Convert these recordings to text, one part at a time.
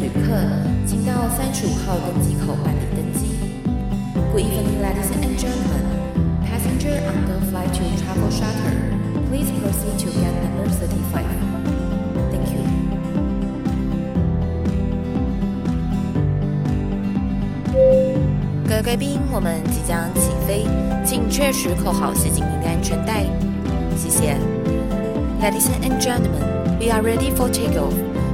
旅客，请到三十五号登机口办理登机。Good evening, ladies and gentlemen. Passenger on the flight to Travel Shuttle, please proceed to gate number thirty-five. Thank you. 各位贵宾，我们即将起飞，请确实扣好系紧您的安全带。谢谢。Ladies and gentlemen, we are ready for takeoff.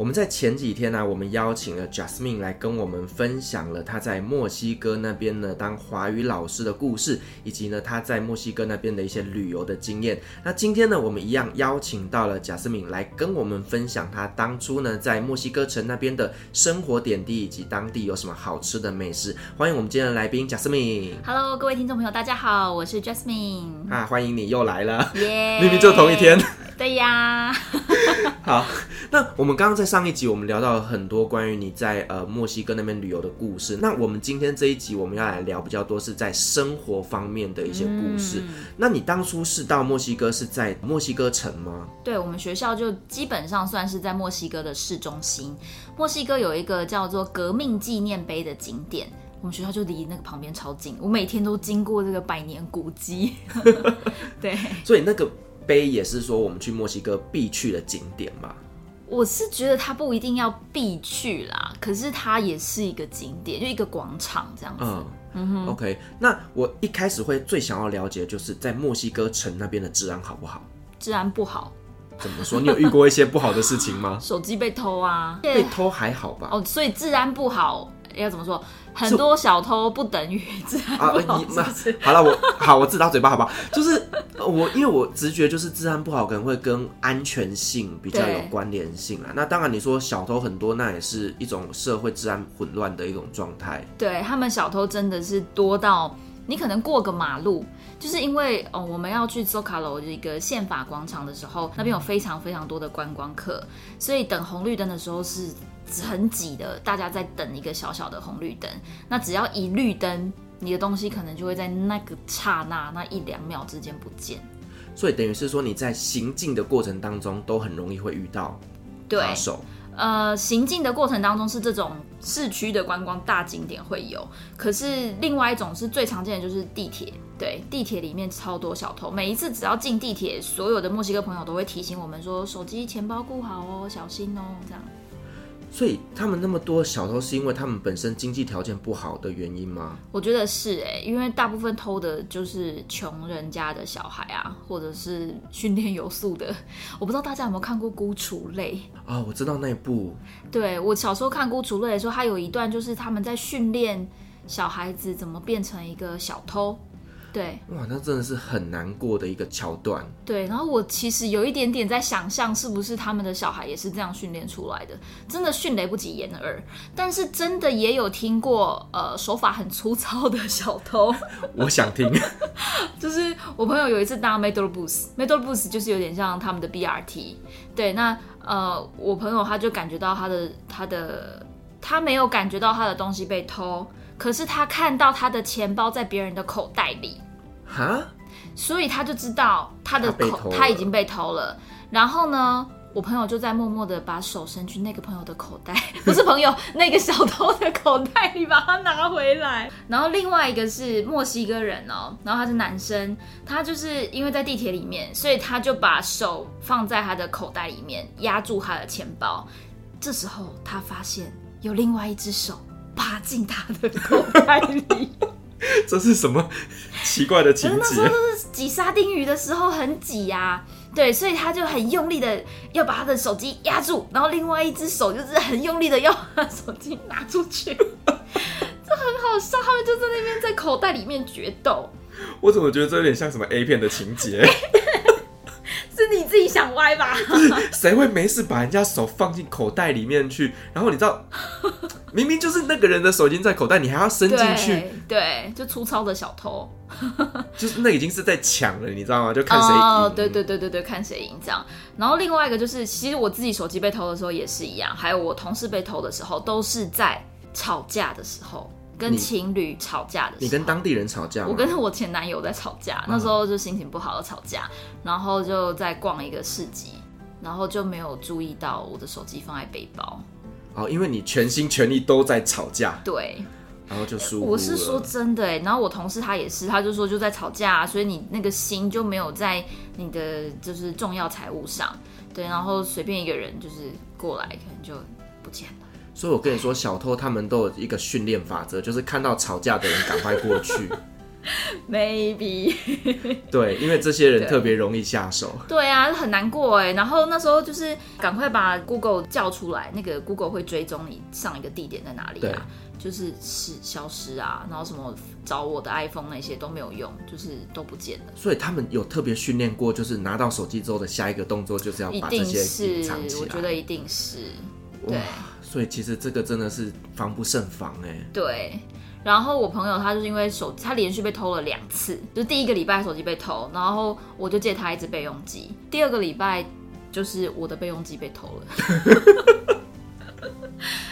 我们在前几天呢、啊，我们邀请了 Jasmine 来跟我们分享了她在墨西哥那边呢当华语老师的故事，以及呢她在墨西哥那边的一些旅游的经验。那今天呢，我们一样邀请到了 Jasmine 来跟我们分享她当初呢在墨西哥城那边的生活点滴，以及当地有什么好吃的美食。欢迎我们今天的来宾 Jasmine。Hello，各位听众朋友，大家好，我是 Jasmine。啊，欢迎你又来了，耶、明明就同一天。对呀。好，那我们刚刚在上一集我们聊到了很多关于你在呃墨西哥那边旅游的故事。那我们今天这一集我们要来聊比较多是在生活方面的一些故事。嗯、那你当初是到墨西哥是在墨西哥城吗？对，我们学校就基本上算是在墨西哥的市中心。墨西哥有一个叫做革命纪念碑的景点，我们学校就离那个旁边超近，我每天都经过这个百年古迹。对，所以那个。碑也是说我们去墨西哥必去的景点嘛？我是觉得它不一定要必去啦，可是它也是一个景点，就一个广场这样子。嗯，嗯哼，OK。那我一开始会最想要了解，就是在墨西哥城那边的治安好不好？治安不好。怎么说？你有遇过一些不好的事情吗？手机被偷啊？被偷还好吧？哦，所以治安不好。要怎么说？很多小偷不等于治安不好，是不是？啊，你好了，我好，我自打嘴巴，好不好？就是我，因为我直觉就是治安不好，可能会跟安全性比较有关联性啊。那当然，你说小偷很多，那也是一种社会治安混乱的一种状态。对，他们小偷真的是多到你可能过个马路，就是因为哦，我们要去 Zocalo 一个宪法广场的时候，那边有非常非常多的观光客，所以等红绿灯的时候是。很挤的，大家在等一个小小的红绿灯。那只要一绿灯，你的东西可能就会在那个刹那、那一两秒之间不见。所以等于是说，你在行进的过程当中，都很容易会遇到扒手。对，呃，行进的过程当中是这种市区的观光大景点会有，可是另外一种是最常见的就是地铁。对，地铁里面超多小偷。每一次只要进地铁，所有的墨西哥朋友都会提醒我们说：手机、钱包顾好哦，小心哦，这样。所以他们那么多小偷，是因为他们本身经济条件不好的原因吗？我觉得是哎、欸，因为大部分偷的就是穷人家的小孩啊，或者是训练有素的。我不知道大家有没有看过《孤雏泪》啊？我知道那一部。对，我小时候看《孤雏泪》的时候，他有一段就是他们在训练小孩子怎么变成一个小偷。对，哇，那真的是很难过的一个桥段。对，然后我其实有一点点在想象，是不是他们的小孩也是这样训练出来的？真的迅雷不及掩耳，但是真的也有听过，呃，手法很粗糙的小偷。我想听，就是我朋友有一次搭 Metrobus，Metrobus 就是有点像他们的 BRT。对，那呃，我朋友他就感觉到他的他的他没有感觉到他的东西被偷。可是他看到他的钱包在别人的口袋里，哈，所以他就知道他的口他，他已经被偷了。然后呢，我朋友就在默默的把手伸去那个朋友的口袋，不是朋友 那个小偷的口袋里把它拿回来。然后另外一个是墨西哥人哦，然后他是男生，他就是因为在地铁里面，所以他就把手放在他的口袋里面压住他的钱包。这时候他发现有另外一只手。爬进他的口袋里，这是什么奇怪的情节？那时候是挤沙丁鱼的时候很挤呀、啊，对，所以他就很用力的要把他的手机压住，然后另外一只手就是很用力的要把手机拿出去，这很好笑。他们就在那边在口袋里面决斗。我怎么觉得这有点像什么 A 片的情节？是你自己想歪吧？谁会没事把人家手放进口袋里面去？然后你知道？明明就是那个人的手机在口袋，你还要伸进去对？对，就粗糙的小偷，就是那已经是在抢了，你知道吗？就看谁赢。哦，对对对对对，看谁赢这样。然后另外一个就是，其实我自己手机被偷的时候也是一样，还有我同事被偷的时候，都是在吵架的时候，跟情侣吵架的时候。你，你跟当地人吵架？我跟我前男友在吵架，那时候就心情不好的吵架，然后就在逛一个市集，然后就没有注意到我的手机放在背包。哦，因为你全心全力都在吵架，对，然后就输。我是说真的哎，然后我同事他也是，他就说就在吵架，所以你那个心就没有在你的就是重要财物上，对，然后随便一个人就是过来，可能就不见了。所以我跟你说，小偷他们都有一个训练法则，就是看到吵架的人赶快过去。Maybe，对，因为这些人特别容易下手。对，对啊，很难过哎。然后那时候就是赶快把 Google 叫出来，那个 Google 会追踪你上一个地点在哪里啊，对就是是消失啊，然后什么找我的 iPhone 那些都没有用，就是都不见了。所以他们有特别训练过，就是拿到手机之后的下一个动作就是要把这些隐藏起来。我觉得一定是，对。所以其实这个真的是防不胜防哎。对。然后我朋友他就是因为手他连续被偷了两次，就是第一个礼拜手机被偷，然后我就借他一只备用机。第二个礼拜就是我的备用机被偷了，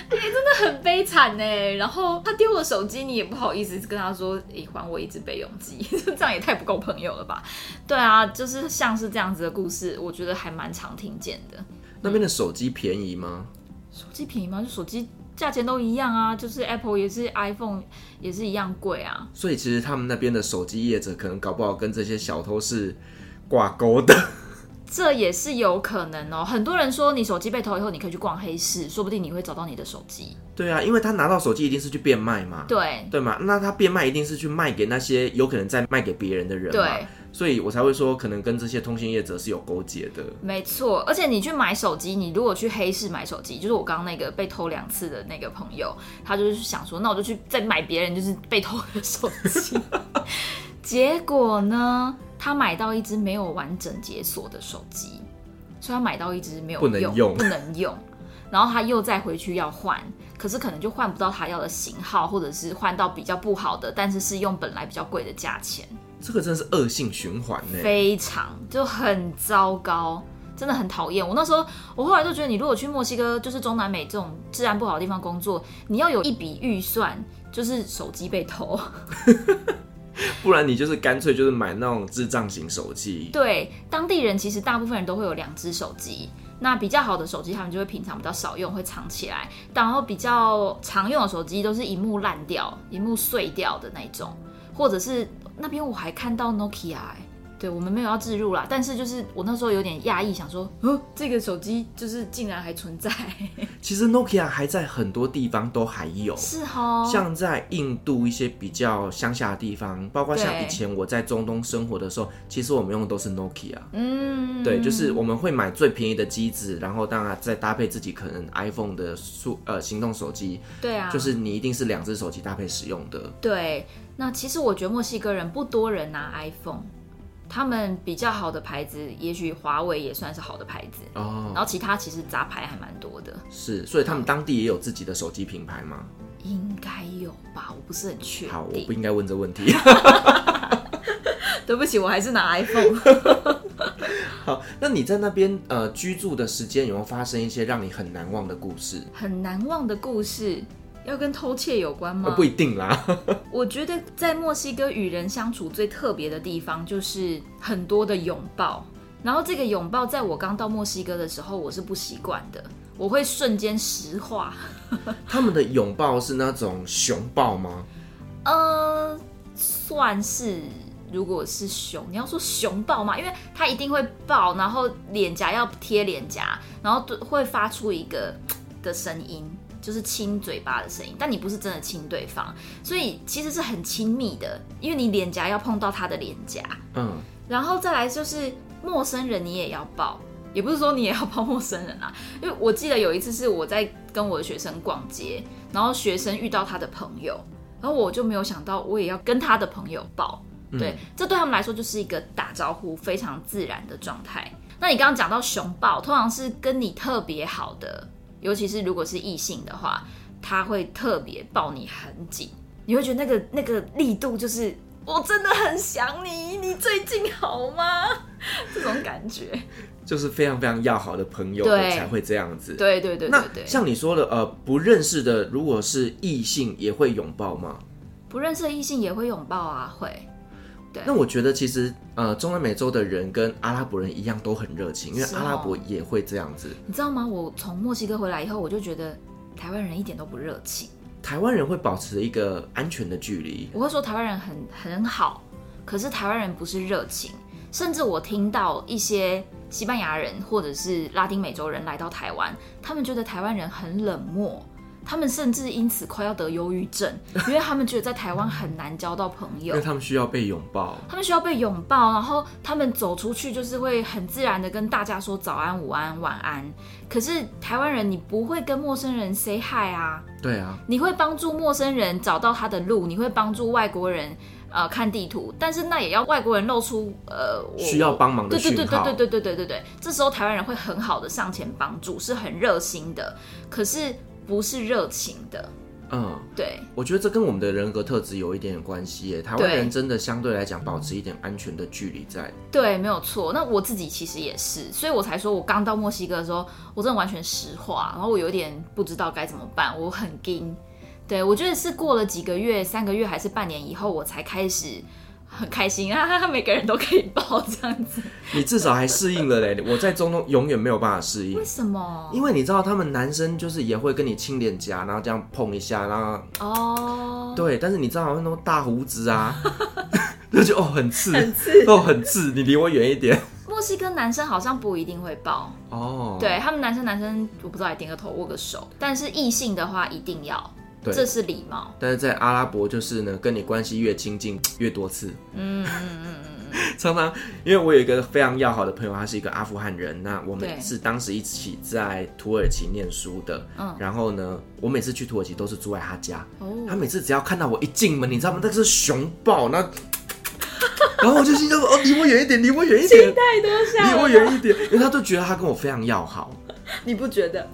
哎、欸，真的很悲惨呢。然后他丢了手机，你也不好意思跟他说，哎、欸，还我一只备用机，这样也太不够朋友了吧？对啊，就是像是这样子的故事，我觉得还蛮常听见的。那边的手机便宜吗？手机便宜吗？就手机。价钱都一样啊，就是 Apple 也是 iPhone 也是一样贵啊。所以其实他们那边的手机业者可能搞不好跟这些小偷是挂钩的。这也是有可能哦。很多人说你手机被偷以后，你可以去逛黑市，说不定你会找到你的手机。对啊，因为他拿到手机一定是去变卖嘛。对。对嘛？那他变卖一定是去卖给那些有可能在卖给别人的人嘛。对。所以我才会说，可能跟这些通信业者是有勾结的。没错，而且你去买手机，你如果去黑市买手机，就是我刚刚那个被偷两次的那个朋友，他就是想说，那我就去再买别人就是被偷的手机。结果呢，他买到一只没有完整解锁的手机，所以他买到一只没有用，不能用，不能用。然后他又再回去要换，可是可能就换不到他要的型号，或者是换到比较不好的，但是是用本来比较贵的价钱。这个真的是恶性循环呢，非常就很糟糕，真的很讨厌。我那时候，我后来就觉得，你如果去墨西哥，就是中南美这种治安不好的地方工作，你要有一笔预算，就是手机被偷，不然你就是干脆就是买那种智障型手机。对，当地人其实大部分人都会有两只手机，那比较好的手机他们就会平常比较少用，会藏起来，然后比较常用的手机都是荧幕烂掉、荧幕碎掉的那种，或者是。那边我还看到 Nokia，欸，对，我们没有要置入啦，但是就是我那时候有点讶异，想说，哦，这个手机就是竟然还存在。其实 Nokia 还在很多地方都还有，是哦，像在印度一些比较乡下的地方，包括像以前我在中东生活的时候，其实我们用的都是 Nokia。嗯，对，就是我们会买最便宜的机子，然后当然再搭配自己可能 iPhone 的数呃行动手机。对啊，就是你一定是两只手机搭配使用的。对。那其实我觉得墨西哥人不多人拿 iPhone，他们比较好的牌子，也许华为也算是好的牌子哦。然后其他其实杂牌还蛮多的。是，所以他们当地也有自己的手机品牌吗？应该有吧，我不是很确定。好，我不应该问这问题。对不起，我还是拿 iPhone。好，那你在那边呃居住的时间有没有发生一些让你很难忘的故事？很难忘的故事。要跟偷窃有关吗？不一定啦。我觉得在墨西哥与人相处最特别的地方就是很多的拥抱。然后这个拥抱，在我刚到墨西哥的时候，我是不习惯的，我会瞬间石化。他们的拥抱是那种熊抱吗？呃，算是。如果是熊，你要说熊抱嘛，因为它一定会抱，然后脸颊要贴脸颊，然后会发出一个的声音。就是亲嘴巴的声音，但你不是真的亲对方，所以其实是很亲密的，因为你脸颊要碰到他的脸颊，嗯，然后再来就是陌生人你也要抱，也不是说你也要 抱陌生人啊，因为我记得有一次是我在跟我的学生逛街，然后学生遇到他的朋友，然后我就没有想到我也要跟他的朋友抱，对，嗯，这对他们来说就是一个打招呼非常自然的状态。那你刚刚讲到熊抱，通常是跟你特别好的。尤其是如果是异性的话，他会特别抱你很紧，你会觉得那个那个力度就是我真的很想你，你最近好吗？这种感觉就是非常非常要好的朋友才会这样子。对对对对对。像你说的，呃，不认识的如果是异性也会拥抱吗？不认识的异性也会拥抱啊，会。对。那我觉得其实呃，中南美洲的人跟阿拉伯人一样都很热情，因为阿拉伯也会这样子。你知道吗？我从墨西哥回来以后，我就觉得。台湾人一点都不热情，台湾人会保持一个安全的距离。我会说台湾人很很好，可是台湾人不是热情，甚至我听到一些西班牙人或者是拉丁美洲人来到台湾，他们觉得台湾人很冷漠。他们甚至因此快要得忧郁症，因为他们觉得在台湾很难交到朋友，因为他们需要被拥抱，他们需要被拥抱，然后他们走出去就是会很自然的跟大家说早安、午安、晚安。可是台湾人，你不会跟陌生人 say hi 啊？对啊，你会帮助陌生人找到他的路，你会帮助外国人呃看地图，但是那也要外国人露出呃需要帮忙的讯号。对对对对对对对对对，这时候台湾人会很好的上前帮助，是很热心的。可是。不是热情的，嗯，对，我觉得这跟我们的人格特质有一点点关系耶。台湾人真的相对来讲保持一点安全的距离在，对，没有错。那我自己其实也是，所以我才说我刚到墨西哥的时候，我真的完全石化，然后我有点不知道该怎么办，我很惊。对，我觉得是过了几个月，三个月还是半年以后，我才开始。很开心啊！每个人都可以抱这样子，你至少还适应了嘞。我在中东永远没有办法适应。为什么？因为你知道，他们男生就是也会跟你亲脸颊，然后这样碰一下，然后哦，对。但是你知道，像那种大胡子啊，那 就觉得哦很刺，很刺，哦很刺，你离我远一点。墨西哥男生好像不一定会抱哦，对他们男生男生我不知道，点个头握个手，但是异性的话一定要。对，这是礼貌，但是在阿拉伯就是呢，跟你关系越亲近 越多次。嗯嗯嗯嗯嗯。常常，因为我有一个非常要好的朋友，他是一个阿富汗人，那我们是当时一起在土耳其念书的。嗯。然后呢，我每次去土耳其都是住在他家。哦。他每次只要看到我一进门，你知道吗？那个是熊抱，那，然后我就心想说：“哦，离我远一点，离我远一点。”离我远一点，因为他都觉得他跟我非常要好。你不觉得？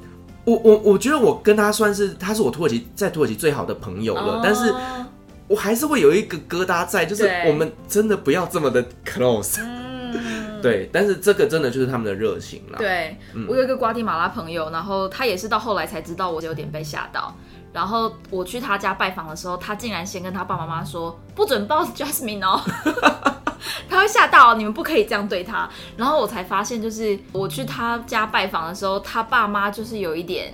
我我我觉得我跟他算是，他是我土耳其在土耳其最好的朋友了，oh. 但是我还是会有一个疙瘩在，就是我们真的不要这么的 close。嗯 对，但是这个真的就是他们的热情了。对，嗯、我有一个瓜地马拉朋友，然后他也是到后来才知道我有点被吓到，然后我去他家拜访的时候，他竟然先跟他爸爸妈妈说不准抱 Jasmine 哦。他会吓到，你们不可以这样对他。然后我才发现，就是我去他家拜访的时候，他爸妈就是有一点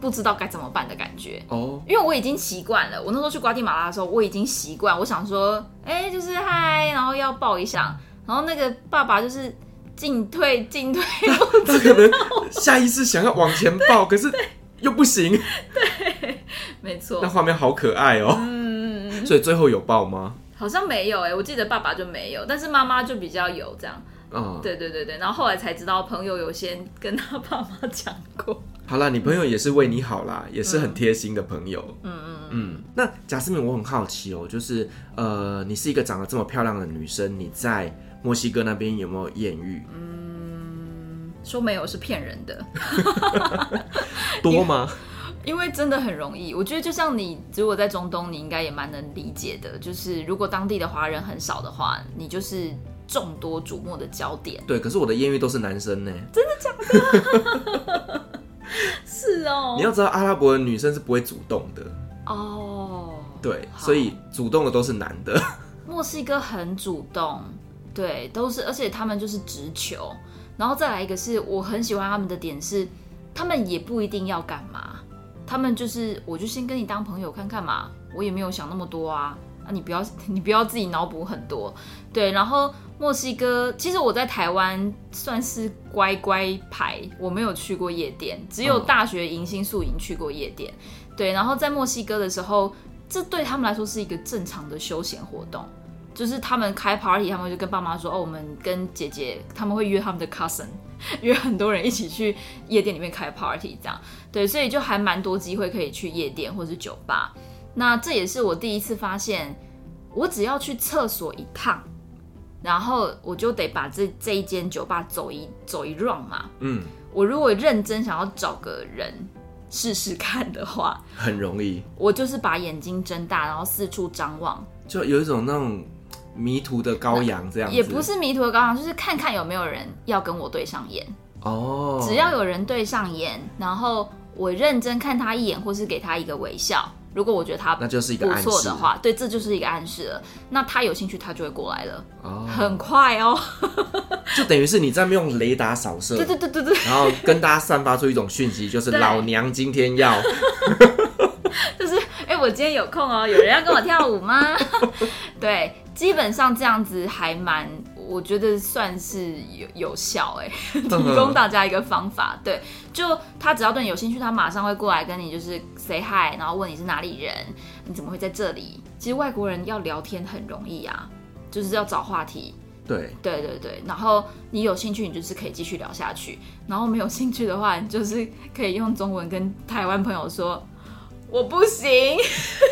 不知道该怎么办的感觉哦。因为我已经习惯了，我那时候去瓜地马拉的时候，我已经习惯。我想说，哎、欸，就是嗨，然后要抱一下。然后那个爸爸就是进退进退，他可能下意识想要往前抱，可是又不行。对，没错。那画面好可爱哦。嗯，所以最后有抱吗？好像没有哎、欸，我记得爸爸就没有，但是妈妈就比较有这样。嗯，对对对对，然后后来才知道朋友有先跟他爸妈讲过。好啦，你朋友也是为你好啦，嗯、也是很贴心的朋友。嗯嗯嗯。那贾斯敏，我很好奇哦、喔，就是呃，你是一个长得这么漂亮的女生，你在墨西哥那边有没有艳遇？嗯，说没有是骗人的。多吗？因为真的很容易，我觉得就像你如果在中东，你应该也蛮能理解的。就是如果当地的华人很少的话，你就是众多瞩目的焦点。对，可是我的艳遇都是男生呢。真的假的？是哦。你要知道，阿拉伯的女生是不会主动的。哦。对，所以主动的都是男的。墨西哥很主动，对，都是，而且他们就是直球。然后再来一个是我很喜欢他们的点是，他们也不一定要干嘛。他们就是，我就先跟你当朋友看看嘛，我也没有想那么多啊，啊，你不要 你不要自己脑补很多，对。然后墨西哥，其实我在台湾算是乖乖牌，我没有去过夜店，只有大学迎新宿营去过夜店，对。然后在墨西哥的时候，这对他们来说是一个正常的休闲活动。就是他们开 party，他们就跟爸妈说：“哦，我们跟姐姐，他们会约他们的 cousin，约很多人一起去夜店里面开 party，这样对，所以就还蛮多机会可以去夜店或是酒吧。那这也是我第一次发现，我只要去厕所一趟，然后我就得把这这一间酒吧走一走一 round 嘛。嗯，我如果认真想要找个人，试试看的话，很容易。我就是把眼睛睁大，然后四处张望，就有一种那种迷途的羔羊这样子。也不是迷途的羔羊，就是看看有没有人要跟我对上眼。哦，只要有人对上眼，然后我认真看他一眼，或是给他一个微笑。如果我觉得他那就是一个不错的话，对，这就是一个暗示了。那他有兴趣，他就会过来了，哦、很快哦。就等于是你在用雷达扫射，对对对对对，然后跟大家散发出一种讯息，就是老娘今天要，就是哎、欸，我今天有空哦，有人要跟我跳舞吗？对，基本上这样子还蛮。我觉得算是有有效哎，提供大家一个方法。对，就他只要对你有兴趣，他马上会过来跟你就是 say hi，然后问你是哪里人，你怎么会在这里？其实外国人要聊天很容易啊，就是要找话题。对，对对对。然后你有兴趣，你就是可以继续聊下去；然后没有兴趣的话，你就是可以用中文跟台湾朋友说。我不行，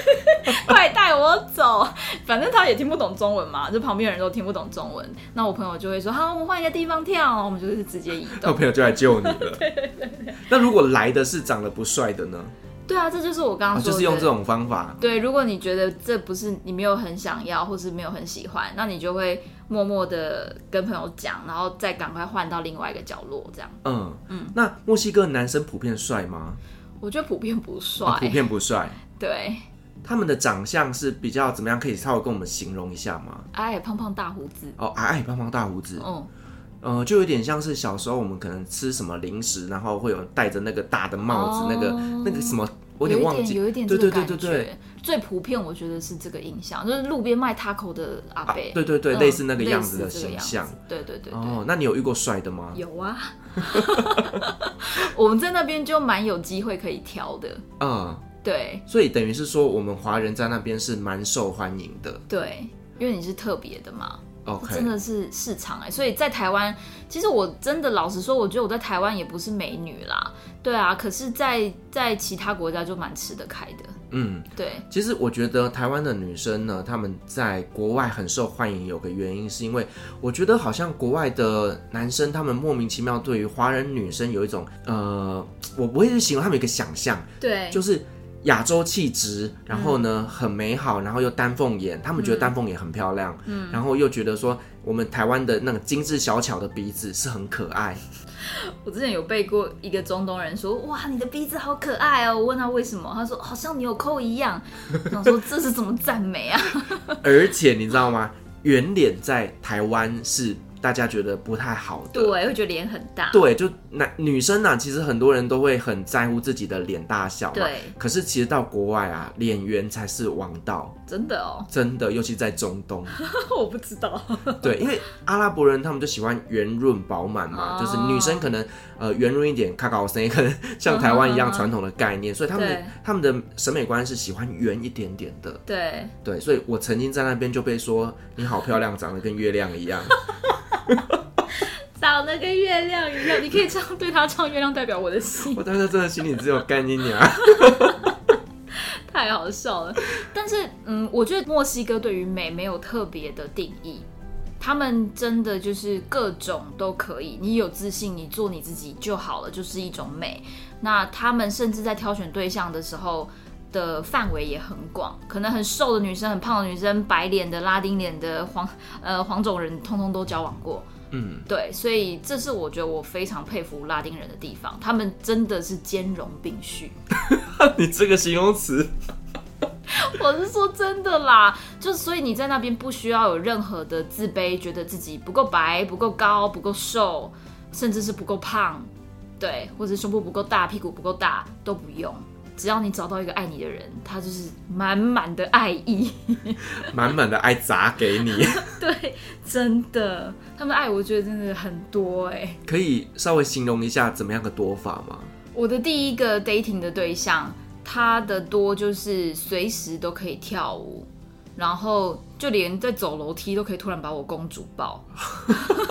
快带我走！反正他也听不懂中文嘛，就旁边人都听不懂中文。那我朋友就会说：“好，我们换一个地方跳。”我们就是直接移动。那我朋友就来救你了。对对对对。那如果来的是长得不帅的呢？对啊，这就是我刚刚说的，就是用这种方法。对，如果你觉得这不是你没有很想要，或是没有很喜欢，那你就会默默的跟朋友讲，然后再赶快换到另外一个角落，这样。嗯嗯。那墨西哥男生普遍帅吗？我觉得普遍不帅，哦，普遍不帅。对，他们的长相是比较怎么样？可以稍微跟我们形容一下吗？矮矮胖胖大胡子。哦，矮矮胖胖大胡子。嗯，呃，就有点像是小时候我们可能吃什么零食，然后会有戴着那个大的帽子，哦、那个那个什么，我有点忘记，有一点，对对对对对。最普遍我觉得是这个印象，就是路边卖 taco 的阿伯，啊，对对对，嗯，类似那个样子的形象。对对对，对。哦，那你有遇过帅的吗？有啊。我们在那边就蛮有机会可以挑的，嗯，对，所以等于是说，我们华人在那边是蛮受欢迎的，对，因为你是特别的嘛，OK，真的是市场哎，所以在台湾，其实我真的老实说，我觉得我在台湾也不是美女啦，对啊，可是在，在在其他国家就蛮吃得开的。嗯，对。其实我觉得台湾的女生呢，她们在国外很受欢迎，有个原因是因为我觉得好像国外的男生他们莫名其妙对于华人女生有一种呃，我不会去形容他们一个想象，对，就是亚洲气质，然后呢、嗯、很美好，然后又丹凤眼，他们觉得丹凤眼很漂亮，嗯，然后又觉得说我们台湾的那个精致小巧的鼻子是很可爱。我之前有背过一个中东人说：“哇，你的鼻子好可爱哦！”我问他为什么，他说：“好像纽扣一样。”我想说这是怎么赞美啊？而且你知道吗？圆脸在台湾是。大家觉得不太好的，对，会觉得脸很大。对，就男女生啊，其实很多人都会很在乎自己的脸大小嘛。对。可是其实到国外啊，脸圆才是王道。真的哦。真的，尤其在中东。我不知道。对，因为阿拉伯人他们就喜欢圆润饱满嘛，哦，就是女生可能呃圆润一点，卡高森，可能像台湾一样传统的概念，嗯，所以他们他们的审美观是喜欢圆一点点的。对。对，所以我曾经在那边就被说你好漂亮，长得跟月亮一样。长得跟月亮一样，你可以唱对他唱《月亮代表我的心》。我当时真的心里只有干你娘，太好笑了。但是，嗯，我觉得墨西哥对于美没有特别的定义，他们真的就是各种都可以。你有自信，你做你自己就好了，就是一种美。那他们甚至在挑选对象的时候的范围也很广，可能很瘦的女生、很胖的女生、白脸的、拉丁脸的、黄呃黄种人，通通都交往过。嗯，对，所以这是我觉得我非常佩服拉丁人的地方，他们真的是兼容并蓄。你这个形容词，我是说真的啦，就所以你在那边不需要有任何的自卑，觉得自己不够白、不够高、不够瘦，甚至是不够胖，对，或者胸部不够大、屁股不够大都不用。只要你找到一个爱你的人，他就是满满的爱意，满满的爱砸给你。对，真的，他们爱我觉得真的很多哎。可以稍微形容一下怎么样的多法吗？我的第一个 dating 的对象，他的多就是随时都可以跳舞，然后就连在走楼梯都可以突然把我公主抱。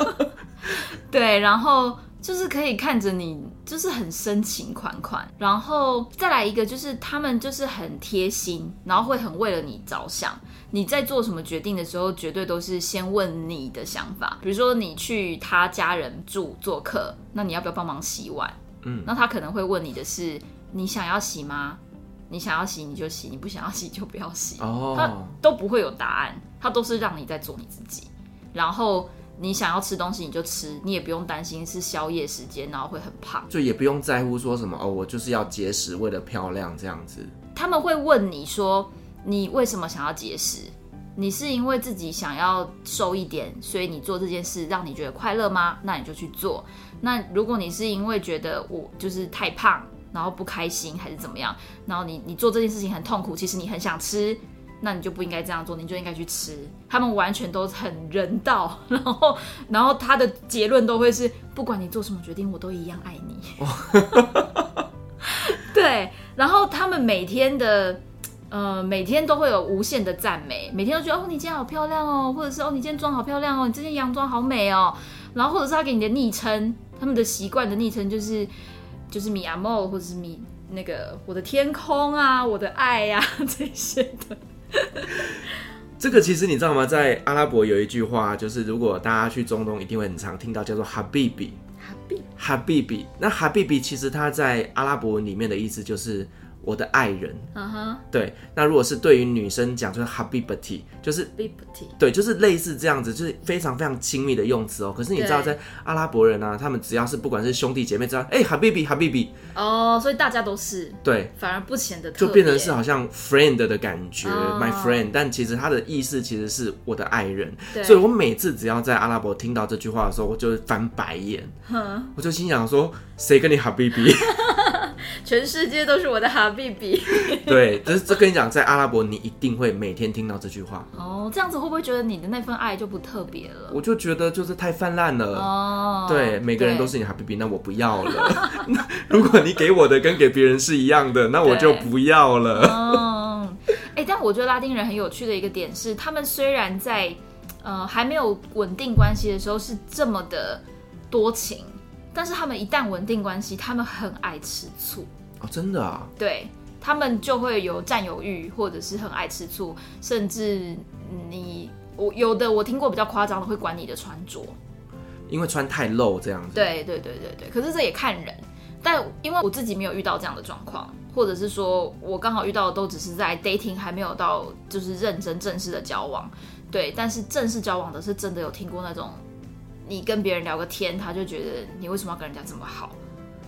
对，然后。就是可以看着你，就是很深情款款，然后再来一个，就是他们就是很贴心，然后会很为了你着想。你在做什么决定的时候，绝对都是先问你的想法。比如说你去他家人住做客，那你要不要帮忙洗碗？嗯，那他可能会问你的是，你想要洗吗？你想要洗你就洗，你不想要洗就不要洗。哦，他都不会有答案，他都是让你在做你自己。然后你想要吃东西你就吃，你也不用担心是宵夜时间，然后会很胖。就也不用在乎说什么哦，我就是要节食，为了漂亮这样子。他们会问你说，你为什么想要节食？你是因为自己想要瘦一点，所以你做这件事让你觉得快乐吗？那你就去做。那如果你是因为觉得我就是太胖。然后不开心还是怎么样？然后你你做这件事情很痛苦，其实你很想吃，那你就不应该这样做，你就应该去吃。他们完全都很人道，然后然后他的结论都会是，不管你做什么决定，我都一样爱你。对，然后他们每天的呃每天都会有无限的赞美，每天都觉得哦你今天好漂亮哦，或者是哦你今天妆好漂亮哦，你这件洋装好美哦，然后或者是他给你的昵称，他们的习惯的昵称就是。就是米亚莫，或者是米那个我的天空啊，我的爱呀、啊、这些的。这个其实你知道吗？在阿拉伯有一句话，就是如果大家去中东，一定会很常听到，叫做哈比比。哈比哈比比，那哈比比其实它在阿拉伯文里面的意思就是。我的爱人，嗯哼，对。那如果是对于女生讲，就是 Habibati，就是 Habibati，对，就是类似这样子，就是非常非常亲密的用词哦。可是你知道，在阿拉伯人啊，他们只要是不管是兄弟姐妹，知道，哎，Habibi，Habibi，哦，所以大家都是。对，反而不显得就变成是好像 friend 的感觉，哦，my friend。但其实他的意思其实是我的爱人。对，所以我每次只要在阿拉伯听到这句话的时候，我就会翻白眼，哼，我就心想说，谁跟你 Habibi？全世界都是我的哈比比。对，这这跟你讲，在阿拉伯你一定会每天听到这句话。哦，这样子会不会觉得你的那份爱就不特别了？我就觉得就是太泛滥了。哦，对，每个人都是你哈比比，那我不要了。如果你给我的跟给别人是一样的，那我就不要了。嗯，哎、欸，但我觉得拉丁人很有趣的一个点是，他们虽然在呃还没有稳定关系的时候是这么的多情。但是他们一旦稳定关系，他们很爱吃醋哦，真的啊？对，他们就会有占有欲，或者是很爱吃醋，甚至你我有的我听过比较夸张的，会管你的穿着，因为穿太露这样子。对对对对对，可是这也看人，但因为我自己没有遇到这样的状况，或者是说我刚好遇到的都只是在 dating 还没有到就是认真正式的交往，对，但是正式交往的是真的有听过那种。你跟别人聊个天，他就觉得你为什么要跟人家这么好？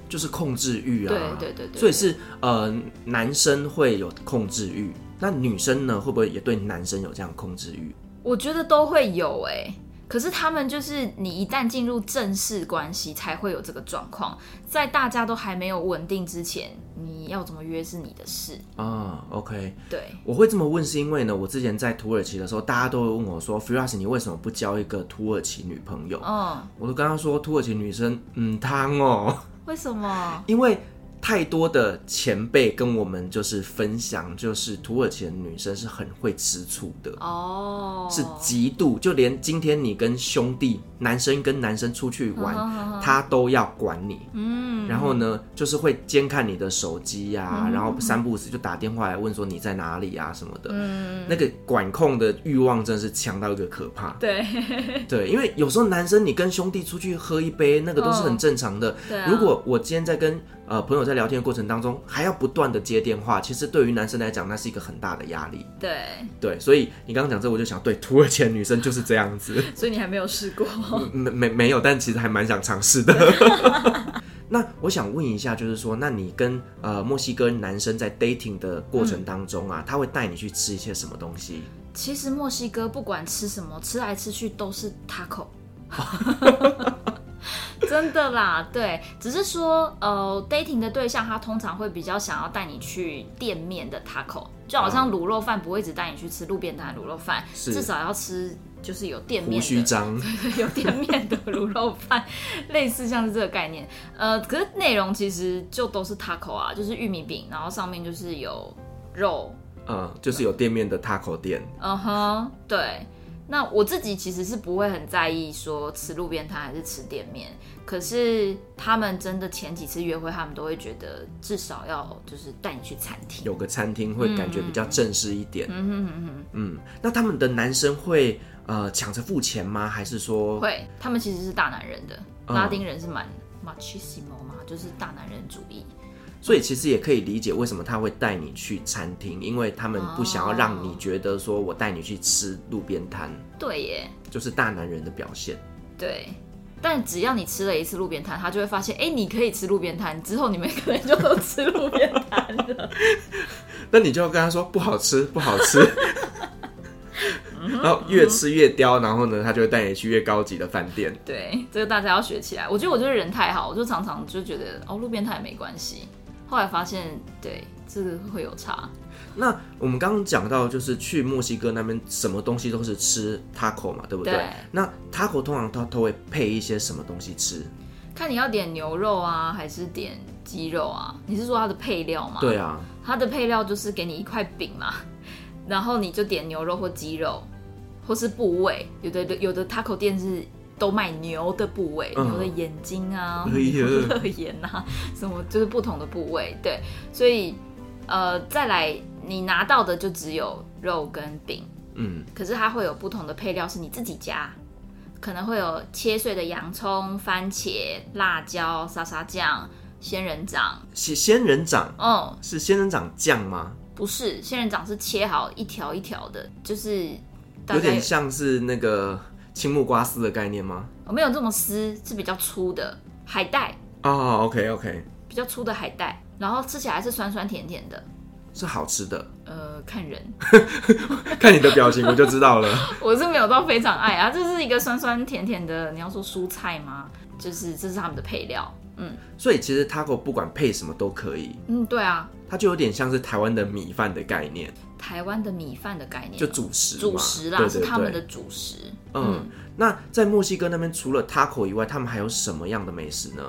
就是控制欲啊。对对对对。所以是呃，男生会有控制欲，那女生呢，会不会也对男生有这样控制欲？我觉得都会有哎、欸。可是他们就是你一旦进入正式关系，才会有这个状况。在大家都还没有稳定之前，你要怎么约是你的事啊。OK，对，我会这么问是因为呢，我之前在土耳其的时候，大家都会问我说，Firas，你为什么不交一个土耳其女朋友？嗯，我都跟他说，土耳其女生嗯汤哦。为什么？因为。太多的前辈跟我们就是分享，就是土耳其的女生是很会吃醋的哦，oh. 是极度，就连今天你跟兄弟男生跟男生出去玩，他、oh. 都要管你，嗯，然后呢，就是会监看你的手机呀、然后三不五时就打电话来问说你在哪里啊什么的，嗯，那个管控的欲望真是强到一个可怕，对，对，因为有时候男生你跟兄弟出去喝一杯，那个都是很正常的，对、oh. 如果我今天在跟呃，朋友在聊天的过程当中还要不断的接电话，其实对于男生来讲，那是一个很大的压力。对对，所以你刚刚讲这，我就想，对，土耳其女生就是这样子。所以你还没有试过？没没没有，但其实还蛮想尝试的。那我想问一下，就是说，那你跟呃墨西哥男生在 dating 的过程当中啊，嗯、他会带你去吃一些什么东西？其实墨西哥不管吃什么，吃来吃去都是 taco。真的啦，对，只是说，呃，dating 的对象他通常会比较想要带你去店面的 taco，就好像卤肉饭不会只带你去吃路边摊卤肉饭，至少要吃就是有店面的，胡须张，有店面的卤肉饭，类似像是这个概念，呃，可是内容其实就都是 taco 啊，就是玉米饼，然后上面就是有肉，嗯，就是有店面的 taco 店，嗯哼，对。那我自己其实是不会很在意说吃路边摊还是吃店面，可是他们真的前几次约会，他们都会觉得至少要就是带你去餐厅，有个餐厅会感觉比较正式一点。嗯哼哼哼，嗯，那他们的男生会呃抢着付钱吗？还是说会？他们其实是大男人的，拉丁人是蛮 machismo 嘛，就是大男人主义。所以其实也可以理解为什么他会带你去餐厅，因为他们不想要让你觉得说我带你去吃路边摊。对耶，就是大男人的表现。对，但只要你吃了一次路边摊，他就会发现，哎，你可以吃路边摊，之后你们可能就都吃路边摊了。那你就要跟他说不好吃，不好吃。然后越吃越刁，然后呢，他就会带你去越高级的饭店。对，这个大家要学起来。我觉得我就是人太好，我就常常就觉得哦，路边摊也没关系。后来发现，对，这个会有差。那我们刚刚讲到，就是去墨西哥那边，什么东西都是吃 taco 嘛，对不对？对。那 taco 通常它都会配一些什么东西吃？看你要点牛肉啊，还是点鸡肉啊？你是说它的配料吗？对啊，它的配料就是给你一块饼嘛。然后你就点牛肉或鸡肉，或是部位，有的有的 taco 店是都卖牛的部位，嗯、牛的眼睛啊，牛的侧眼啊，什么就是不同的部位。对，所以呃，再来你拿到的就只有肉跟饼，嗯，可是它会有不同的配料是你自己加，可能会有切碎的洋葱、番茄、辣椒、沙沙酱、仙人掌。仙仙人掌，哦、嗯，是仙人掌酱吗？不是，仙人掌是切好一条一条的，就是有，有点像是那个青木瓜丝的概念吗？我没有这么丝，是比较粗的海带哦。Oh, OK OK，比较粗的海带，然后吃起来是酸酸甜甜的，是好吃的。呃，看人，看你的表情我就知道了。我是没有到非常爱啊，这是一个酸酸甜甜的。你要说蔬菜吗？就是这是他们的配料。嗯，所以其实 taco 不管配什么都可以。嗯，对啊，它就有点像是台湾的米饭的概念。台湾的米饭的概念，就主食，主食啦，对对对，是他们的主食。嗯，嗯，那在墨西哥那边，除了 taco 以外，他们还有什么样的美食呢？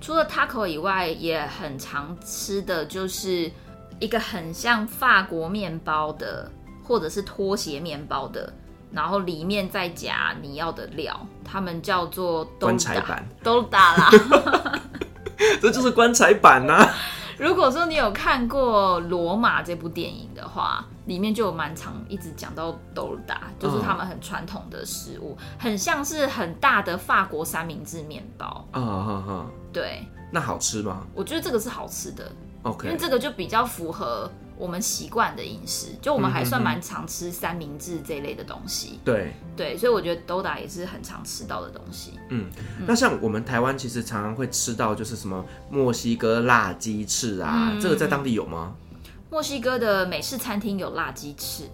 除了 taco 以外，也很常吃的就是一个很像法国面包的，或者是拖鞋面包的。然后里面再夹你要的料，他们叫做棺材板，都打啦，这就是棺材板呐、啊。如果说你有看过《罗马》这部电影的话，里面就有蛮长一直讲到都打，就是他们很传统的食物，嗯、很像是很大的法国三明治面包。啊哈哈，对，那好吃吗？我觉得这个是好吃的，OK，因为这个就比较符合。我们习惯的饮食，就我们还算蛮常吃三明治这一类的东西。对对，所以我觉得都打也是很常吃到的东西。嗯，那像我们台湾其实常常会吃到，就是什么墨西哥辣鸡翅啊，嗯、这个在当地有吗？墨西哥的美式餐厅有辣鸡翅，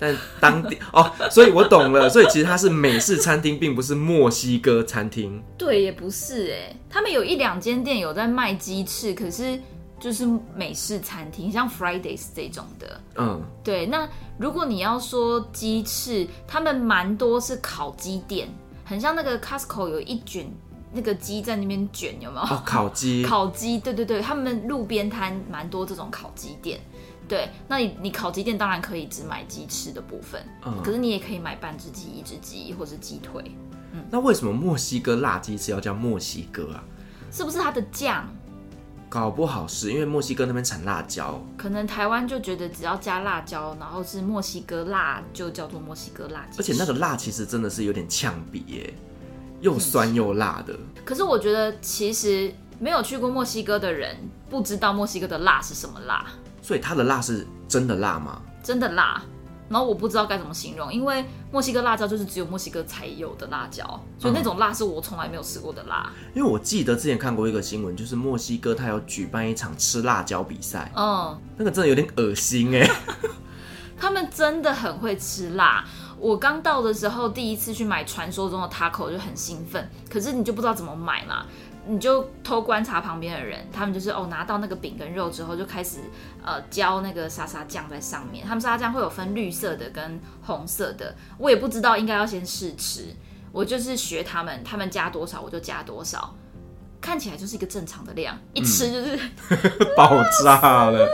但当地哦，所以我懂了，所以其实它是美式餐厅，并不是墨西哥餐厅。对，也不是哎，他们有一两间店有在卖鸡翅，可是。就是美式餐厅，像 Fridays 这种的，嗯，对。那如果你要说鸡翅，他们蛮多是烤鸡店，很像那个 Costco 有一卷那个鸡在那边卷，有没有？哦，烤鸡，烤鸡，对对对，他们路边摊蛮多这种烤鸡店。对，那你你烤鸡店当然可以只买鸡翅的部分，嗯，可是你也可以买半只鸡、一只鸡或是鸡腿。嗯，那为什么墨西哥辣鸡翅要叫墨西哥啊？是不是它的酱？搞不好是因为墨西哥那边产辣椒，可能台湾就觉得只要加辣椒，然后是墨西哥辣，就叫做墨西哥辣。而且那个辣其实真的是有点呛鼻耶，又酸又辣的。可是我觉得其实没有去过墨西哥的人不知道墨西哥的辣是什么辣，所以它的辣是真的辣吗？真的辣。然后我不知道该怎么形容，因为墨西哥辣椒就是只有墨西哥才有的辣椒，所以那种辣是我从来没有吃过的辣。因为我记得之前看过一个新闻，就是墨西哥他有举办一场吃辣椒比赛，嗯，那个真的有点恶心哎。他们真的很会吃辣。我刚到的时候，第一次去买传说中的 taco 就很兴奋，可是你就不知道怎么买嘛。你就偷观察旁边的人，他们就是哦，拿到那个饼跟肉之后，就开始呃浇那个沙沙酱在上面。他们沙沙酱会有分绿色的跟红色的，我也不知道应该要先试吃，我就是学他们，他们加多少我就加多少，看起来就是一个正常的量，一吃就是、嗯、爆炸了。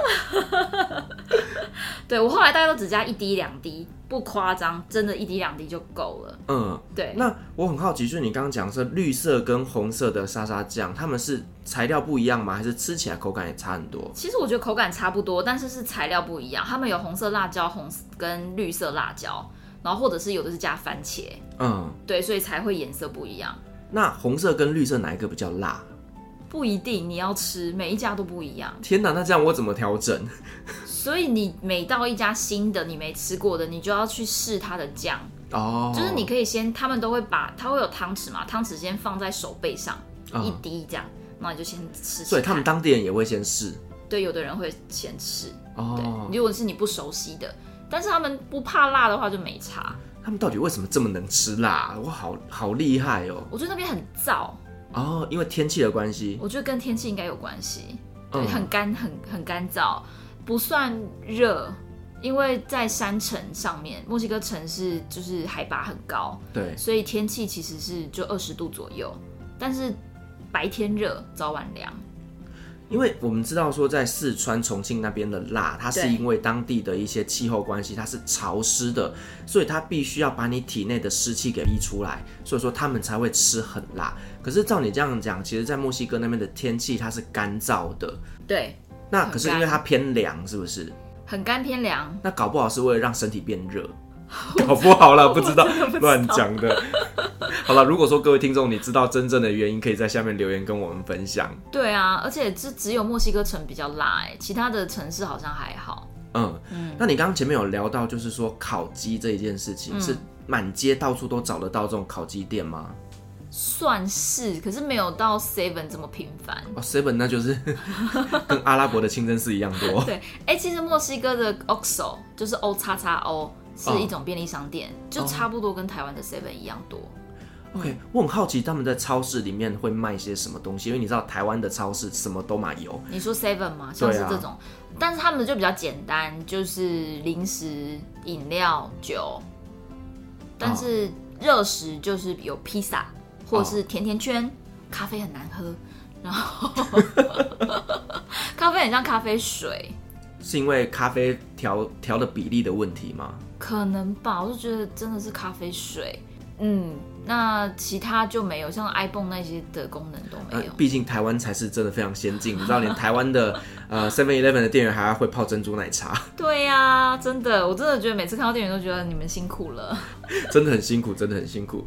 对，我后来大概都只加一滴两滴，不夸张，真的，一滴两滴就够了。嗯，对。那我很好奇，就是你刚刚讲的是绿色跟红色的沙沙酱，它们是材料不一样吗？还是吃起来口感也差很多？其实我觉得口感差不多，但是是材料不一样。他们有红色辣椒，红跟绿色辣椒，然后或者是有的是加番茄。嗯，对，所以才会颜色不一样。那红色跟绿色哪一个比较辣？不一定你要吃，每一家都不一样。天哪，那这样我怎么调整？所以你每到一家新的你没吃过的，你就要去试它的酱哦。就是你可以先，他们都会把它会有汤匙嘛，汤匙先放在手背上、哦、一滴这样，那你就先吃，吃。所以他们当地人也会先试。对，有的人会先吃哦。对，如果是你不熟悉的，但是他们不怕辣的话就没差。他们到底为什么这么能吃辣？我，好好厉害哦！我觉得那边很燥哦，因为天气的关系。我觉得跟天气应该有关系，对，嗯、很干，很很干燥，不算热，因为在山城上面，墨西哥城市就是海拔很高，对，所以天气其实是就二十度左右，但是白天热，早晚凉。因为我们知道说，在四川、重庆那边的辣，它是因为当地的一些气候关系，它是潮湿的，所以它必须要把你体内的湿气给逼出来，所以说他们才会吃很辣。可是照你这样讲，其实，在墨西哥那边的天气它是干燥的，对。那可是因为它偏凉，是不是？很干偏凉。那搞不好是为了让身体变热。搞不好了，不知道乱讲的。好了，如果说各位听众你知道真正的原因，可以在下面留言跟我们分享。对啊，而且这只有墨西哥城比较辣哎，其他的城市好像还好。嗯嗯，那你刚刚前面有聊到，就是说烤鸡这一件事情，嗯、是满街到处都找得到这种烤鸡店吗？算是，可是没有到 Seven 这么频繁。哦，Seven 那就是 跟阿拉伯的清真寺一样多。对，哎、欸，其实墨西哥的 Oxxo 就是 O 叉叉 O。是一种便利商店，哦、就差不多跟台湾的 Seven 一样多。OK，我很好奇他们在超市里面会卖些什么东西，因为你知道台湾的超市什么都买有。你说 Seven 吗？像是这种，啊、但是他们就比较简单，就是零食、饮料、酒。但是热食就是有披萨，或者是甜甜圈，哦、咖啡很难喝，然后 咖啡很像咖啡水。是因为咖啡调调的比例的问题吗？可能吧，我就觉得真的是咖啡水。嗯，那其他就没有，像 iPhone 那些的功能都没有。毕竟台湾才是真的非常先进，你知道，连台湾的 呃 Seven Eleven 的店员还要会泡珍珠奶茶。对呀、啊，真的，我真的觉得每次看到店员都觉得你们辛苦了，真的很辛苦，真的很辛苦。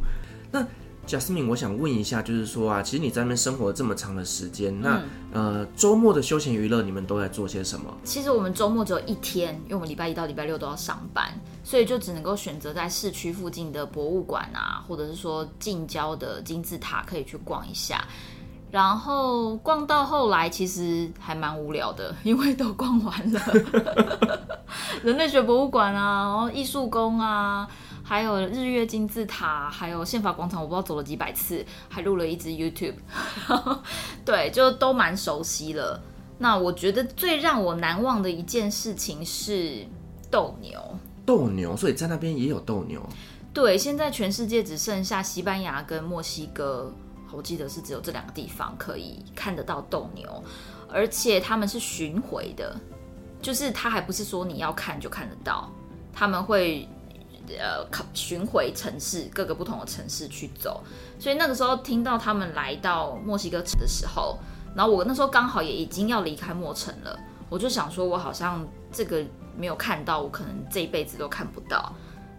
那。Jasmine，我想问一下，就是说啊，其实你在那边生活了这么长的时间，那、嗯、呃，周末的休闲娱乐你们都在做些什么？其实我们周末只有一天，因为我们礼拜一到礼拜六都要上班，所以就只能够选择在市区附近的博物馆啊，或者是说近郊的金字塔可以去逛一下。然后逛到后来，其实还蛮无聊的，因为都逛完了，人类学博物馆啊，然后艺术宫啊。还有日月金字塔，还有宪法广场，我不知道走了几百次，还录了一支 YouTube，对，就都蛮熟悉了。那我觉得最让我难忘的一件事情是斗牛。斗牛，所以在那边也有斗牛。对，现在全世界只剩下西班牙跟墨西哥，我记得是只有这两个地方可以看得到斗牛，而且他们是巡回的，就是他还不是说你要看就看得到，他们会。呃，巡回城市，各个不同的城市去走，所以那个时候听到他们来到墨西哥城的时候，然后我那时候刚好也已经要离开墨城了，我就想说，我好像这个没有看到，我可能这一辈子都看不到。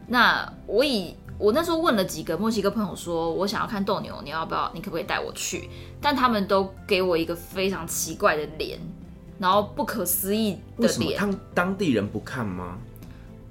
那我以我那时候问了几个墨西哥朋友说，我想要看斗牛，你要不要？你可不可以带我去？但他们都给我一个非常奇怪的脸，然后不可思议的脸。为什么？当地人不看吗？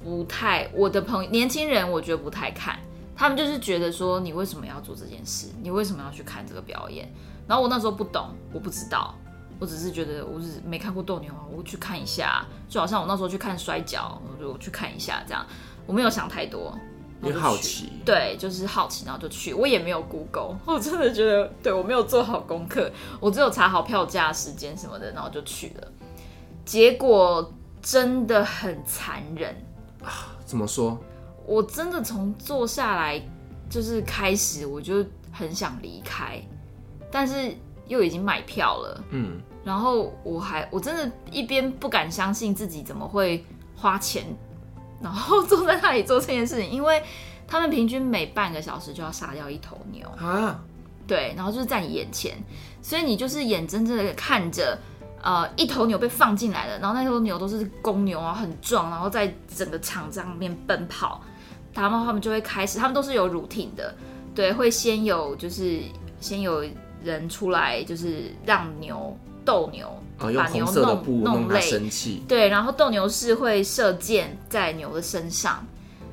不太，我的朋友年轻人，我觉得不太看，他们就是觉得说，你为什么要做这件事？你为什么要去看这个表演？然后我那时候不懂，我不知道，我只是觉得我只是没看过斗牛，我去看一下，就好像我那时候去看摔跤，我就去看一下这样，我没有想太多，你好奇，对，就是好奇，然后就去，我也没有 Google，我真的觉得，对，我没有做好功课，我只有查好票价、时间什么的，然后就去了，结果真的很残忍。啊，怎么说？我真的从坐下来就是开始，我就很想离开，但是又已经买票了。嗯，然后我还我真的一边不敢相信自己怎么会花钱，然后坐在那里做这件事情，因为他们平均每半个小时就要杀掉一头牛啊。对，然后就是在你眼前，所以你就是眼睁睁的看着。呃，一头牛被放进来了，然后那头牛都是公牛啊，很壮，然后在整个场上面奔跑，然后他们就会开始，他们都是有 routine 的，对，会先有就是先有人出来，就是让牛斗牛，哦、把牛弄弄累，生气。对，然后斗牛士会射箭在牛的身上，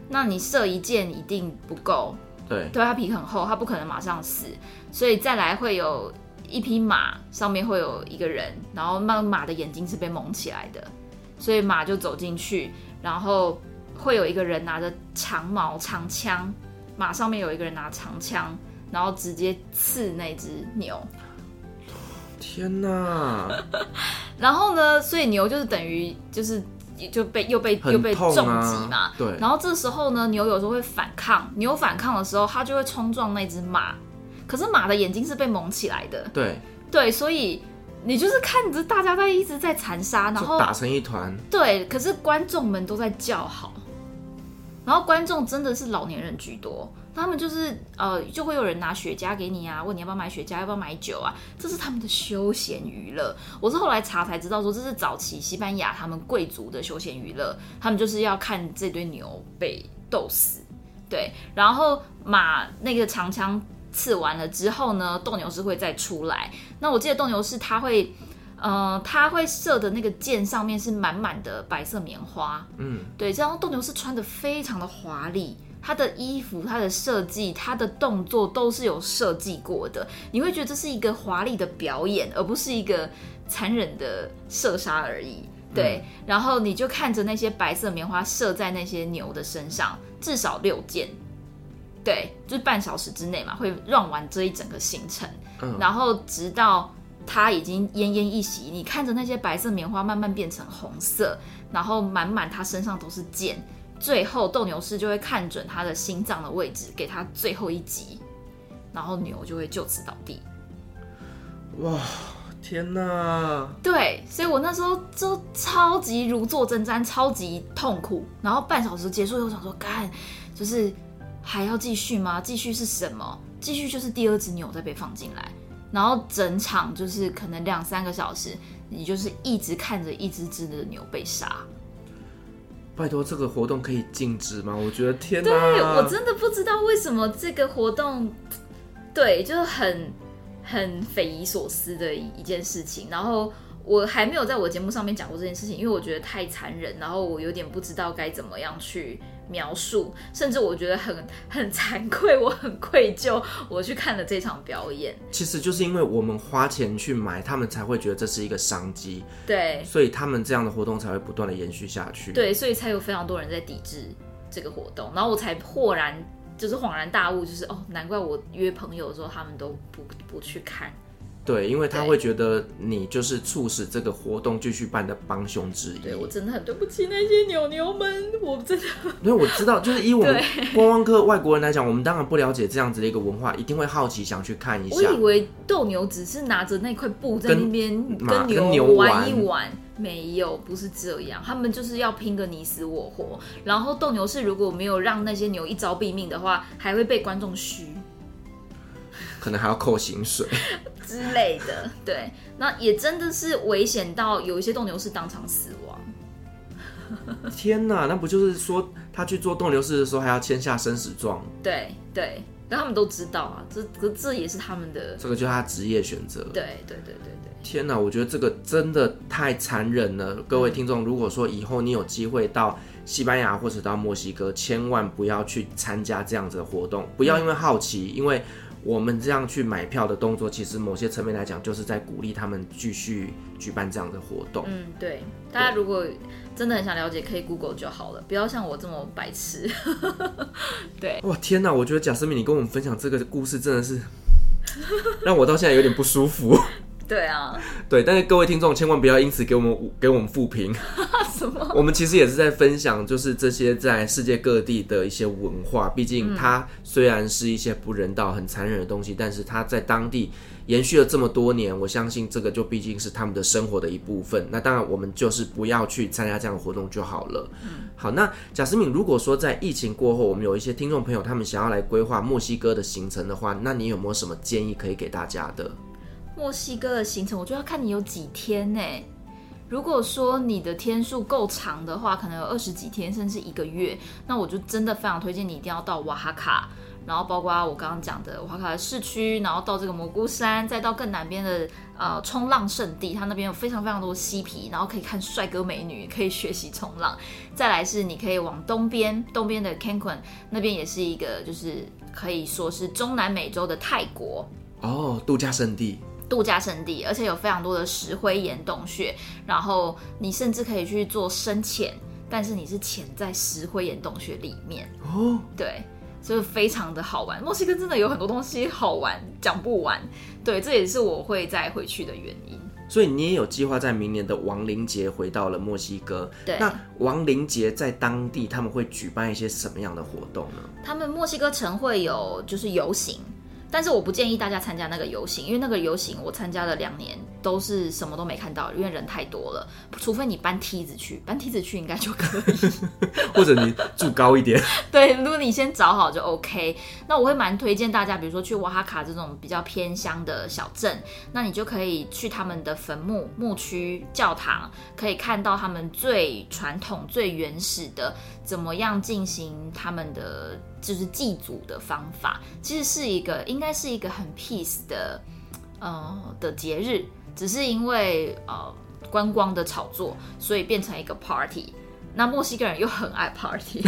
那你射一箭一定不够，对，对，它皮很厚，它不可能马上死，所以再来会有一匹马，上面会有一个人，然后那马的眼睛是被蒙起来的，所以马就走进去，然后会有一个人拿着长矛长枪，马上面有一个人拿长枪。然后直接刺那只牛，天哪！然后呢，所以牛就是等于就是就被又被、啊、又被重击嘛。对。然后这时候呢，牛有时候会反抗，牛反抗的时候，它就会冲撞那只马。可是马的眼睛是被蒙起来的。对。对，所以你就是看着大家在一直在残杀，然后打成一团。对，可是观众们都在叫好，然后观众真的是老年人居多。他们就是呃，就会有人拿雪茄给你啊，问你要不要买雪茄，要不要买酒啊，这是他们的休闲娱乐。我是后来查才知道，说这是早期西班牙他们贵族的休闲娱乐，他们就是要看这堆牛被斗死。对，然后马那个长枪刺完了之后呢，斗牛士会再出来。那我记得斗牛士他会，呃，他会射的那个箭上面是满满的白色棉花。嗯，对，这样斗牛士穿的非常的华丽。他的衣服、他的设计、他的动作都是有设计过的，你会觉得这是一个华丽的表演，而不是一个残忍的射杀而已。对，嗯、然后你就看着那些白色棉花射在那些牛的身上，至少六箭，对，就是半小时之内嘛，会 run 完这一整个行程，嗯、然后直到它已经奄奄一息，你看着那些白色棉花慢慢变成红色，然后满满它身上都是箭。最后斗牛士就会看准他的心脏的位置，给他最后一击，然后牛就会就此倒地。哇，天哪！对，所以我那时候就超级如坐针毡，超级痛苦。然后半小时结束以后，想说，干，就是还要继续吗？继续是什么？继续就是第二只牛再被放进来，然后整场就是可能两三个小时，你就是一直看着一只只的牛被杀。拜托，这个活动可以禁止吗？我觉得天哪，对，我真的不知道为什么这个活动，对，就是很很匪夷所思的一件事情。然后我还没有在我节目上面讲过这件事情，因为我觉得太残忍，然后我有点不知道该怎么样去。描述，甚至我觉得很很惭愧，我很愧疚，我去看了这场表演。其实就是因为我们花钱去买，他们才会觉得这是一个商机，对，所以他们这样的活动才会不断的延续下去，对，所以才有非常多人在抵制这个活动，然后我才豁然就是恍然大悟，就是哦，难怪我约朋友的时候他们都不不去看。对，因为他会觉得你就是促使这个活动继续办的帮凶之一。对，我真的很对不起那些牛牛们，我真的。因为我知道，就是以我们观光客外国人来讲，我们当然不了解这样子的一个文化，一定会好奇想去看一下。我以为斗牛只是拿着那块布在那边跟牛，跟牛玩一玩，没有，不是这样，他们就是要拼个你死我活。然后斗牛士如果没有让那些牛一招毙命的话，还会被观众嘘。可能还要扣薪水之类的，对，那也真的是危险到有一些斗牛士当场死亡。天哪，那不就是说他去做斗牛士的时候还要签下生死状？对对，但他们都知道啊，这这这也是他们的，这个就是他职业选择。对对对对对。天哪，我觉得这个真的太残忍了。各位听众，如果说以后你有机会到西班牙或者到墨西哥，千万不要去参加这样子的活动，不要因为好奇，嗯、因为。我们这样去买票的动作，其实某些层面来讲，就是在鼓励他们继续举办这样的活动。嗯，对。大家如果真的很想了解，可以 Google 就好了，不要像我这么白痴。对。哇，天哪！我觉得贾思敏，你跟我们分享这个故事，真的是让我到现在有点不舒服。对啊，对，但是各位听众千万不要因此给我们给我们负评。什么？我们其实也是在分享，就是这些在世界各地的一些文化。毕竟它虽然是一些不人道、很残忍的东西，嗯、但是它在当地延续了这么多年，我相信这个就毕竟是他们的生活的一部分。那当然，我们就是不要去参加这样的活动就好了。嗯，好，那贾思敏，如果说在疫情过后，我们有一些听众朋友他们想要来规划墨西哥的行程的话，那你有没有什么建议可以给大家的？墨西哥的行程，我觉得要看你有几天呢。如果说你的天数够长的话，可能有二十几天，甚至一个月，那我就真的非常推荐你一定要到瓦哈卡。然后包括我刚刚讲的瓦哈卡的市区，然后到这个蘑菇山，再到更南边的呃冲浪圣地，它那边有非常非常多嬉皮，然后可以看帅哥美女，可以学习冲浪。再来是你可以往东边，东边的 Cancun 那边也是一个就是可以说是中南美洲的泰国哦，度假胜地。度假胜地，而且有非常多的石灰岩洞穴，然后你甚至可以去做深潜，但是你是潜在石灰岩洞穴里面哦，对，所以非常的好玩。墨西哥真的有很多东西好玩，讲不完。对，这也是我会再回去的原因。所以你也有计划在明年的亡灵节回到了墨西哥。对，那亡灵节在当地他们会举办一些什么样的活动呢？他们墨西哥城会有就是游行。但是我不建议大家参加那个游行，因为那个游行我参加了两年，都是什么都没看到，因为人太多了。除非你搬梯子去，搬梯子去应该就可以，或者你住高一点。对，如果你先找好就 OK。那我会蛮推荐大家，比如说去瓦哈卡这种比较偏乡的小镇，那你就可以去他们的坟墓、墓区、教堂，可以看到他们最传统、最原始的怎么样进行他们的就是祭祖的方法。其实是一个，应该是一个很 peace 的。呃的节日，只是因为呃观光的炒作，所以变成一个 party。那墨西哥人又很爱 party，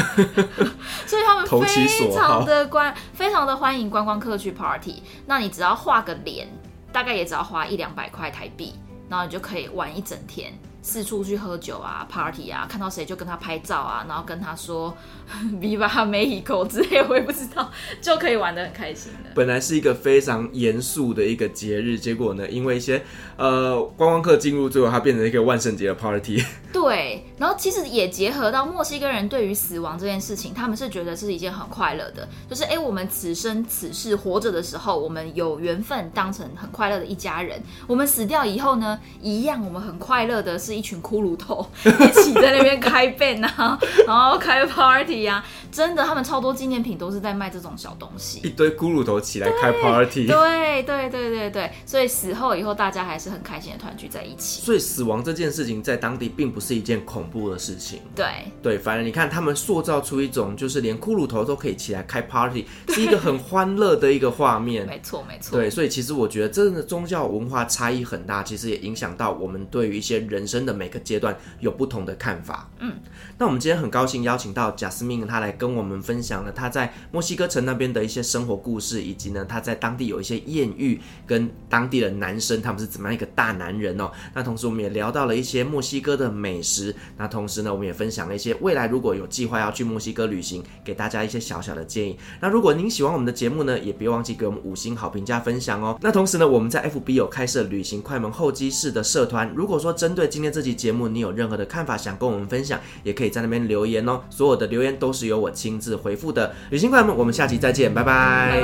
所以他们非常的关，非常的欢迎观光客去 party。那你只要画个脸，大概也只要花一两百块台币，然后你就可以玩一整天。四处去喝酒啊，party 啊，看到谁就跟他拍照啊，然后跟他说 “Viva Mexico” 之类，我也不知道，就可以玩的很开心的。本来是一个非常严肃的一个节日，结果呢，因为一些呃观光客进入，最后它变成一个万圣节的 party。对，然后其实也结合到墨西哥人对于死亡这件事情，他们是觉得是一件很快乐的，就是哎，我们此生此世活着的时候，我们有缘分当成很快乐的一家人，我们死掉以后呢，一样我们很快乐的是。一群骷髅头 一起在那边开 band 啊，然后开 party 啊，真的，他们超多纪念品都是在卖这种小东西，一堆骷髅头起来开 party，对对对对对，所以死后以后大家还是很开心的团聚在一起。所以死亡这件事情在当地并不是一件恐怖的事情，对对，反正你看他们塑造出一种就是连骷髅头都可以起来开 party，是一个很欢乐的一个画面，没错没错，对，所以其实我觉得真的宗教文化差异很大，其实也影响到我们对于一些人生。的每个阶段有不同的看法。嗯，那我们今天很高兴邀请到 Jasmine，她来跟我们分享了他在墨西哥城那边的一些生活故事，以及呢他在当地有一些艳遇，跟当地的男生他们是怎么样一个大男人哦。那同时我们也聊到了一些墨西哥的美食。那同时呢，我们也分享了一些未来如果有计划要去墨西哥旅行，给大家一些小小的建议。那如果您喜欢我们的节目呢，也别忘记给我们五星好评加分享哦。那同时呢，我们在 FB 有开设旅行快门候机室的社团，如果说针对今天这期节目你有任何的看法想跟我们分享，也可以在那边留言哦。所有的留言都是由我亲自回复的。旅行快门，我们下期再见，拜拜。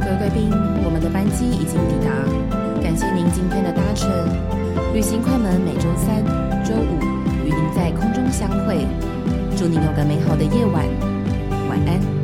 各位贵宾，我们的班机已经抵达，感谢您今天的搭乘。旅行快门每周三、周五与您在空中相会，祝您有个美好的夜晚，晚安。